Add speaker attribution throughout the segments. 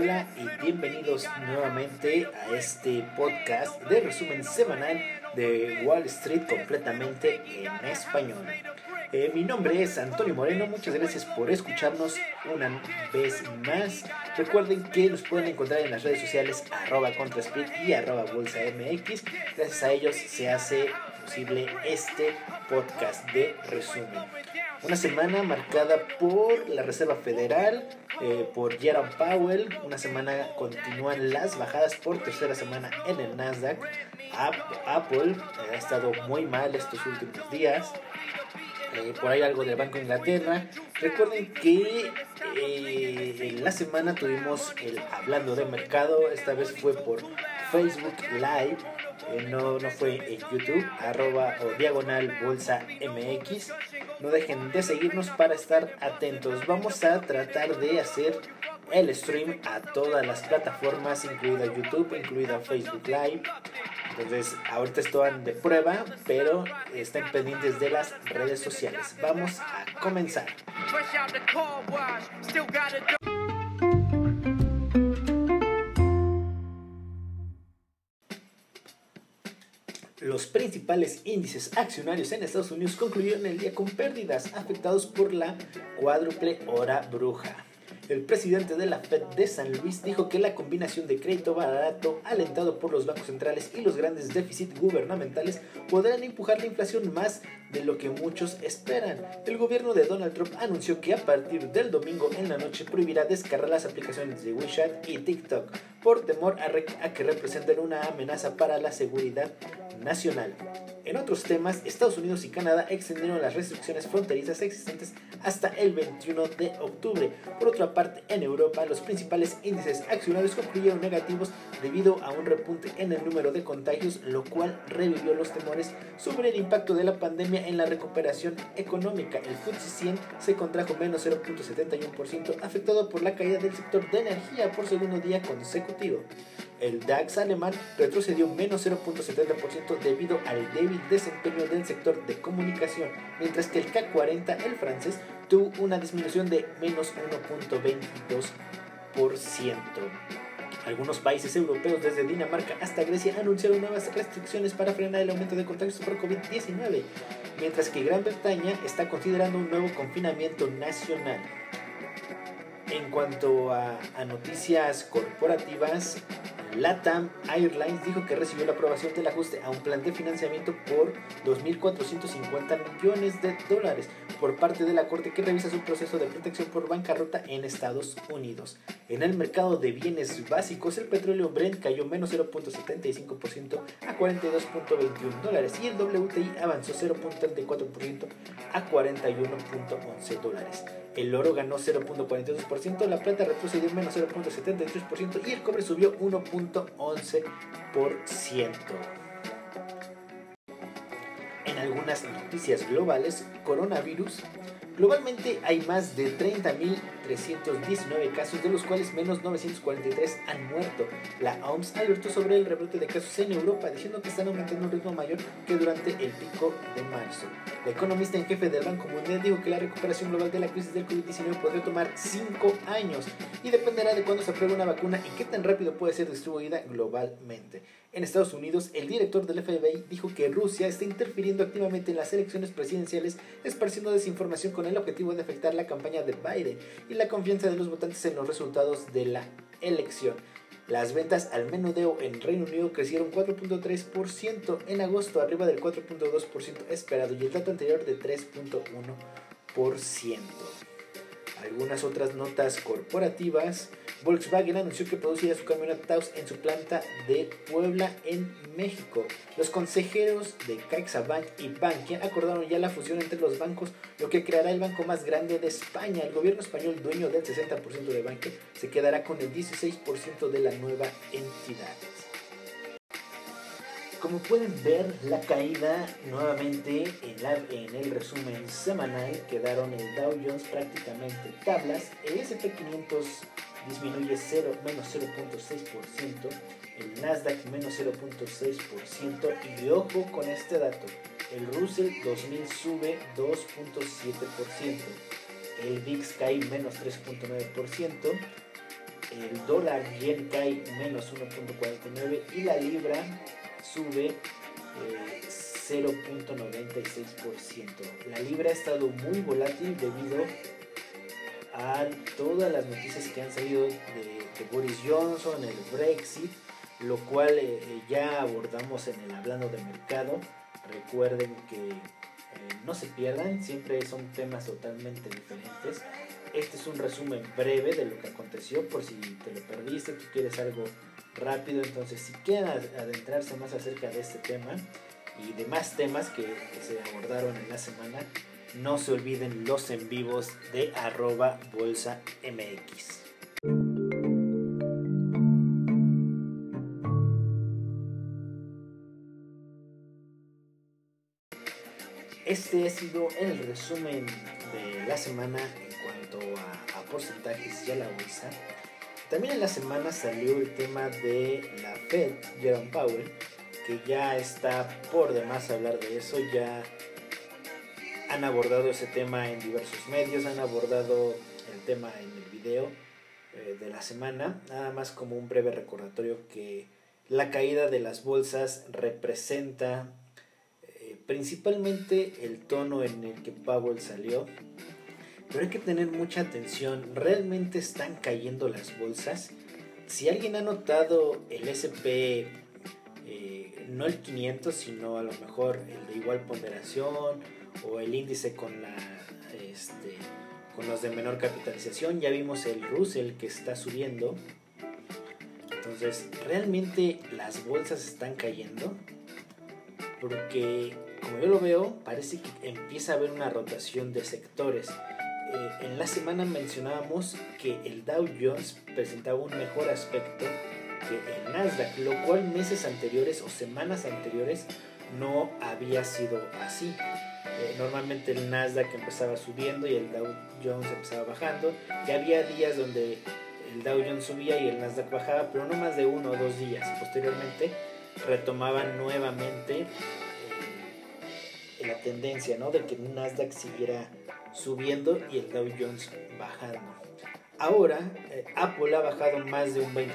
Speaker 1: Hola y bienvenidos nuevamente a este podcast de resumen semanal de Wall Street completamente en español. Eh, mi nombre es Antonio Moreno, muchas gracias por escucharnos una vez más. Recuerden que nos pueden encontrar en las redes sociales arroba y arroba bolsa MX. Gracias a ellos se hace posible este podcast de resumen. Una semana marcada por la Reserva Federal, eh, por Jerome Powell. Una semana continúan las bajadas por tercera semana en el Nasdaq. Apple ha estado muy mal estos últimos días. Eh, por ahí algo del Banco de Inglaterra. Recuerden que eh, en la semana tuvimos el hablando de mercado. Esta vez fue por Facebook Live. no, no fue en YouTube, arroba o diagonal bolsa MX. No dejen de seguirnos para estar atentos. Vamos a tratar de hacer el stream a todas las plataformas, incluida YouTube, incluida Facebook Live. Entonces, ahorita están de prueba, pero están pendientes de las redes sociales. Vamos a comenzar. Los principales índices accionarios en Estados Unidos concluyeron el día con pérdidas afectados por la cuádruple hora bruja. El presidente de la Fed de San Luis dijo que la combinación de crédito barato alentado por los bancos centrales y los grandes déficits gubernamentales podrán empujar la inflación más de lo que muchos esperan. El gobierno de Donald Trump anunció que a partir del domingo en la noche prohibirá descargar las aplicaciones de WeChat y TikTok por temor a, que representen una amenaza para la seguridad nacional. En otros temas, Estados Unidos y Canadá extendieron las restricciones fronterizas existentes hasta el 21 de octubre. Por otra parte, en Europa, los principales índices accionarios concluyeron negativos debido a un repunte en el número de contagios, lo cual revivió los temores sobre el impacto de la pandemia en la recuperación económica. El FTSE 100 se contrajo menos 0.71%, afectado por la caída del sector de energía por segundo día consecutivo. El DAX alemán retrocedió menos 0.70% debido al débil desempeño del sector de comunicación, mientras que el K40, el francés, tuvo una disminución de menos 1.22%. Algunos países europeos, desde Dinamarca hasta Grecia, anunciaron nuevas restricciones para frenar el aumento de contagios por COVID-19, mientras que Gran Bretaña está considerando un nuevo confinamiento nacional. En cuanto a, a noticias corporativas, LATAM Airlines dijo que recibió la aprobación del ajuste a un plan de financiamiento por 2.450 millones de dólares por parte de la Corte que revisa su proceso de protección por bancarrota en Estados Unidos. En el mercado de bienes básicos, el petróleo Brent cayó menos 0.75% a 42.21 dólares y el WTI avanzó 0.34% a 41.11 dólares. El oro ganó 0.42%, la plata retrocedió menos 0.73% y el cobre subió 1.11%. En algunas noticias globales, coronavirus Globalmente hay más de 30.319 casos, de los cuales menos 943 han muerto. La OMS alertó sobre el rebrote de casos en Europa, diciendo que están aumentando un ritmo mayor que durante el pico de marzo. La economista en jefe del Banco Mundial dijo que la recuperación global de la crisis del COVID-19 podría tomar 5 años y dependerá de cuándo se apruebe una vacuna y qué tan rápido puede ser distribuida globalmente. En Estados Unidos, el director del FBI dijo que Rusia está interfiriendo activamente en las elecciones presidenciales, esparciendo desinformación con el objetivo de afectar la campaña de Biden y la confianza de los votantes en los resultados de la elección. Las ventas al menudeo en Reino Unido crecieron 4.3% en agosto, arriba del 4.2% esperado y el dato anterior de 3.1%. Algunas otras notas corporativas. Volkswagen anunció que producirá su camioneta Taos en su planta de Puebla en México. Los consejeros de CaixaBank y Bankia acordaron ya la fusión entre los bancos, lo que creará el banco más grande de España. El gobierno español, dueño del 60% de Bankia, se quedará con el 16% de la nueva entidad. Como pueden ver, la caída nuevamente en, el resumen semanal quedaron el Dow Jones prácticamente tablas, el SP500 disminuye 0, menos 0.6%, el Nasdaq menos 0.6% y ojo con este dato, el Russell 2000 sube 2.7%, el VIX cae menos 3.9%, el dólar yen cae menos 1.49 y la libra sube 0.96%. La libra ha estado muy volátil debido a todas las noticias que han salido de, Boris Johnson, el Brexit, lo cual eh, eh, ya abordamos en el Hablando de Mercado. Recuerden que eh, no se pierdan, siempre son temas totalmente diferentes. Este es un resumen breve de lo que aconteció por si te lo perdiste, tú quieres algo rápido. Entonces, si quieren adentrarse más acerca de este tema y demás temas que, que se abordaron en la semana, no se olviden los en vivos de arroba bolsa mx. Este ha sido el resumen de la semana en cuanto a, porcentajes y a la bolsa. También en la semana salió el tema de la Fed, Jerome Powell, que ya está por demás hablar de eso, ya han abordado ese tema en diversos medios, han abordado el tema en el video eh, de la semana, nada más como un breve recordatorio que la caída de las bolsas representa eh, principalmente el tono en el que Powell salió, pero hay que tener mucha atención, realmente están cayendo las bolsas. Si alguien ha notado el SP, eh, no el 500, sino a lo mejor el de igual ponderación, o el índice con la este, con los de menor capitalización. Ya vimos el Russell que está subiendo. Entonces realmente las bolsas están cayendo porque como yo lo veo parece que empieza a haber una rotación de sectores. Eh, en la semana mencionábamos que el Dow Jones presentaba un mejor aspecto que el Nasdaq lo cual meses anteriores o semanas anteriores no había sido así eh, normalmente el Nasdaq empezaba subiendo y el Dow Jones empezaba bajando. Y había días donde el Dow Jones subía y el Nasdaq bajaba, pero no más de uno o dos días. Posteriormente retomaban nuevamente eh, la tendencia ¿no? de que el Nasdaq siguiera subiendo y el Dow Jones bajando. Ahora eh, Apple ha bajado más de un 20%.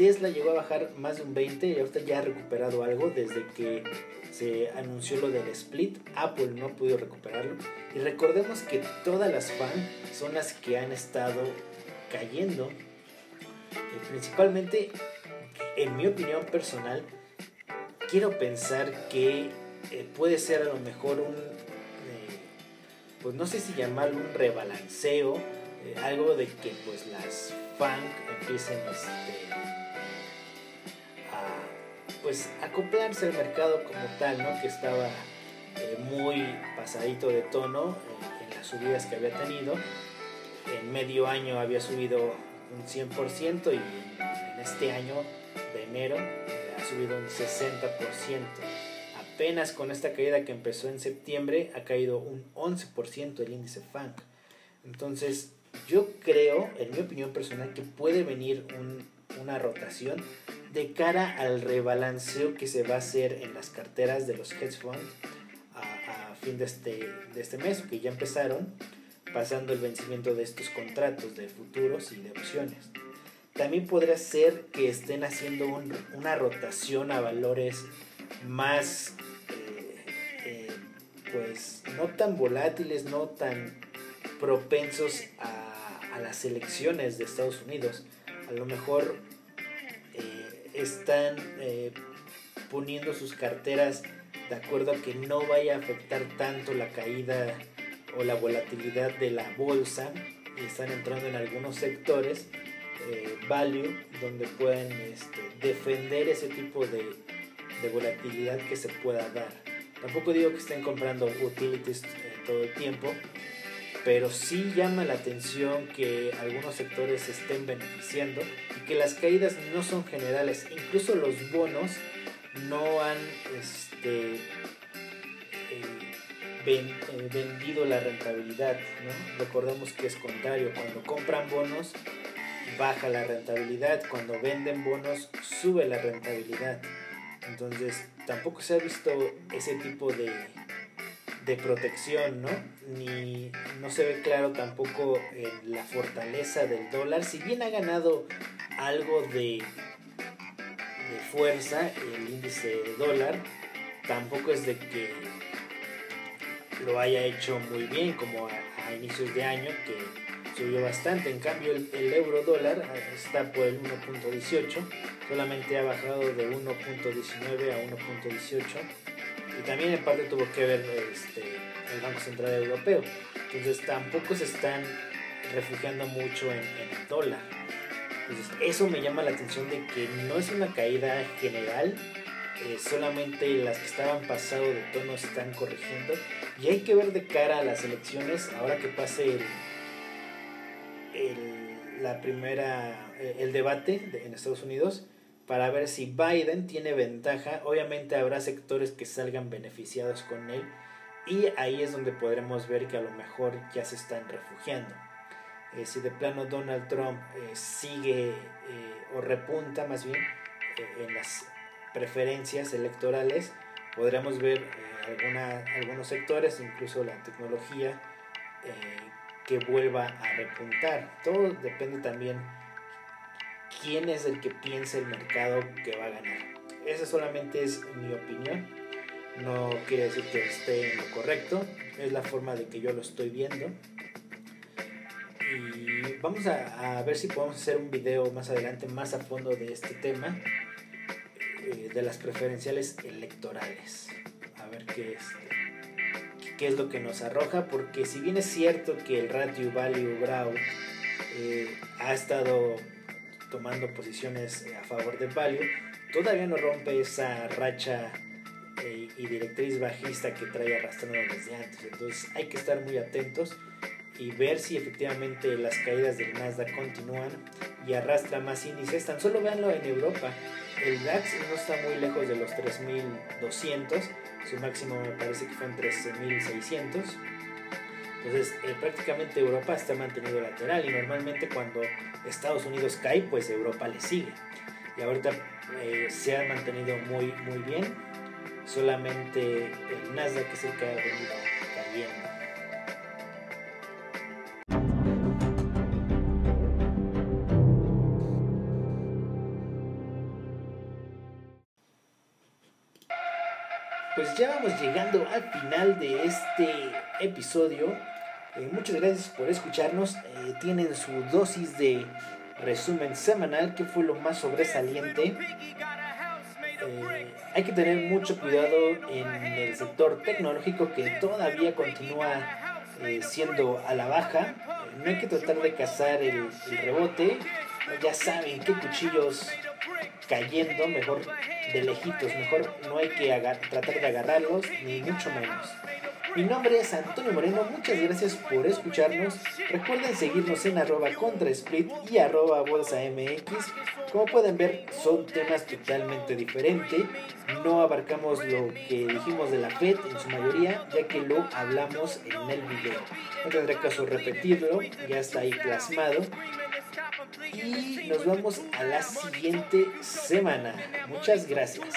Speaker 1: Tesla llegó a bajar más de un 20% y ahorita ya ha recuperado algo desde que se anunció lo del split, Apple no ha podido recuperarlo. Y recordemos que todas las fans son las que han estado cayendo. Eh, principalmente, en mi opinión personal, quiero pensar que eh, puede ser a lo mejor un, eh, pues no sé si llamarlo un rebalanceo, algo de que pues las fans empiecen este, pues acoplarse al mercado como tal, ¿no? Que estaba eh, muy pasadito de tono eh, en las subidas que había tenido. En medio año había subido un 100% y en este año de enero eh, ha subido un 60%. Apenas con esta caída que empezó en septiembre ha caído un 11% el índice FANC. Entonces yo creo, en mi opinión personal, que puede venir una rotación de cara al rebalanceo que se va a hacer en las carteras de los hedge funds a, fin de este, de este mes, que ya empezaron, pasando el vencimiento de estos contratos de futuros y de opciones. También podría ser que estén haciendo una rotación a valores más, eh, eh, pues, no tan volátiles, no tan propensos a, a las elecciones de Estados Unidos. A lo mejor están eh, poniendo sus carteras de acuerdo a que no vaya a afectar tanto la caída o la volatilidad de la bolsa y están entrando en algunos sectores eh, value donde pueden este, defender ese tipo de, de, volatilidad que se pueda dar. Tampoco digo que estén comprando utilities eh, todo el tiempo, pero sí llama la atención que algunos sectores se estén beneficiando y que las caídas no son generales. Incluso los bonos no han este, eh, eh, vendido la rentabilidad. Recordemos que es contrario. Cuando compran bonos baja la rentabilidad. Cuando venden bonos sube la rentabilidad. Entonces tampoco se ha visto ese tipo de de protección, ¿no? Ni no se ve claro tampoco en la fortaleza del dólar. Si bien ha ganado algo de, fuerza el índice dólar, tampoco es de que lo haya hecho muy bien como a, inicios de año que subió bastante. En cambio el, el euro dólar está por el 1.18, solamente ha bajado de 1.19 a 1.18 y también en parte tuvo que ver este, el Banco Central Europeo. Entonces tampoco se están refugiando mucho en, el dólar. Entonces eso me llama la atención de que no es una caída general, eh, solamente las que estaban pasado de tono se están corrigiendo y hay que ver de cara a las elecciones ahora que pase el, la primera eh, el debate en Estados Unidos para ver si Biden tiene ventaja. Obviamente habrá sectores que salgan beneficiados con él y ahí es donde podremos ver que a lo mejor ya se están refugiando. Eh, si de plano Donald Trump eh, sigue eh, o repunta más bien en las preferencias electorales, podremos ver alguna, algunos sectores, incluso la tecnología, que vuelva a repuntar. Todo depende también quién es el que piensa el mercado que va a ganar. Esa solamente es mi opinión. No quiere decir que esté en lo correcto. Es la forma de que yo lo estoy viendo. Y vamos a, ver si podemos hacer un video más adelante más a fondo de este tema. Eh, de las preferenciales electorales. A ver qué es, qué es lo que nos arroja. Porque si bien es cierto que el ratio value brow eh, ha estado tomando posiciones eh, a favor de value, todavía no rompe esa racha eh, y directriz bajista que trae arrastrando desde antes. Entonces hay que estar muy atentos y ver si efectivamente las caídas del Nasdaq continúan y arrastra más índices. Tan solo véanlo en Europa. El DAX no está muy lejos de los 3.200. Su máximo me parece que fue en 13.600 entonces, eh, prácticamente Europa está mantenido lateral y normalmente cuando Estados Unidos cae, pues Europa le sigue. Y ahorita eh, se ha mantenido muy, muy bien. Solamente el Nasdaq es el que ha venido cayendo. Pues ya vamos llegando al final de este episodio eh, muchas gracias por escucharnos. Eh, tienen su dosis de resumen semanal, que fue lo más sobresaliente. Eh, hay que tener mucho cuidado en el sector tecnológico que todavía continúa siendo a la baja. no hay que tratar de cazar el, el rebote. Ya saben qué cuchillos cayendo, mejor de lejitos, mejor no hay que tratar de agarrarlos, ni mucho menos. Mi nombre es Antonio Moreno, muchas gracias por escucharnos. Recuerden seguirnos en arroba contrasplit y arroba bolsa mx. Como pueden ver, son temas totalmente diferentes. No abarcamos lo que dijimos de la FED en su mayoría, ya que lo hablamos en el video. No tendré caso repetirlo, ya está ahí plasmado. Y nos vemos a la siguiente semana. Muchas gracias.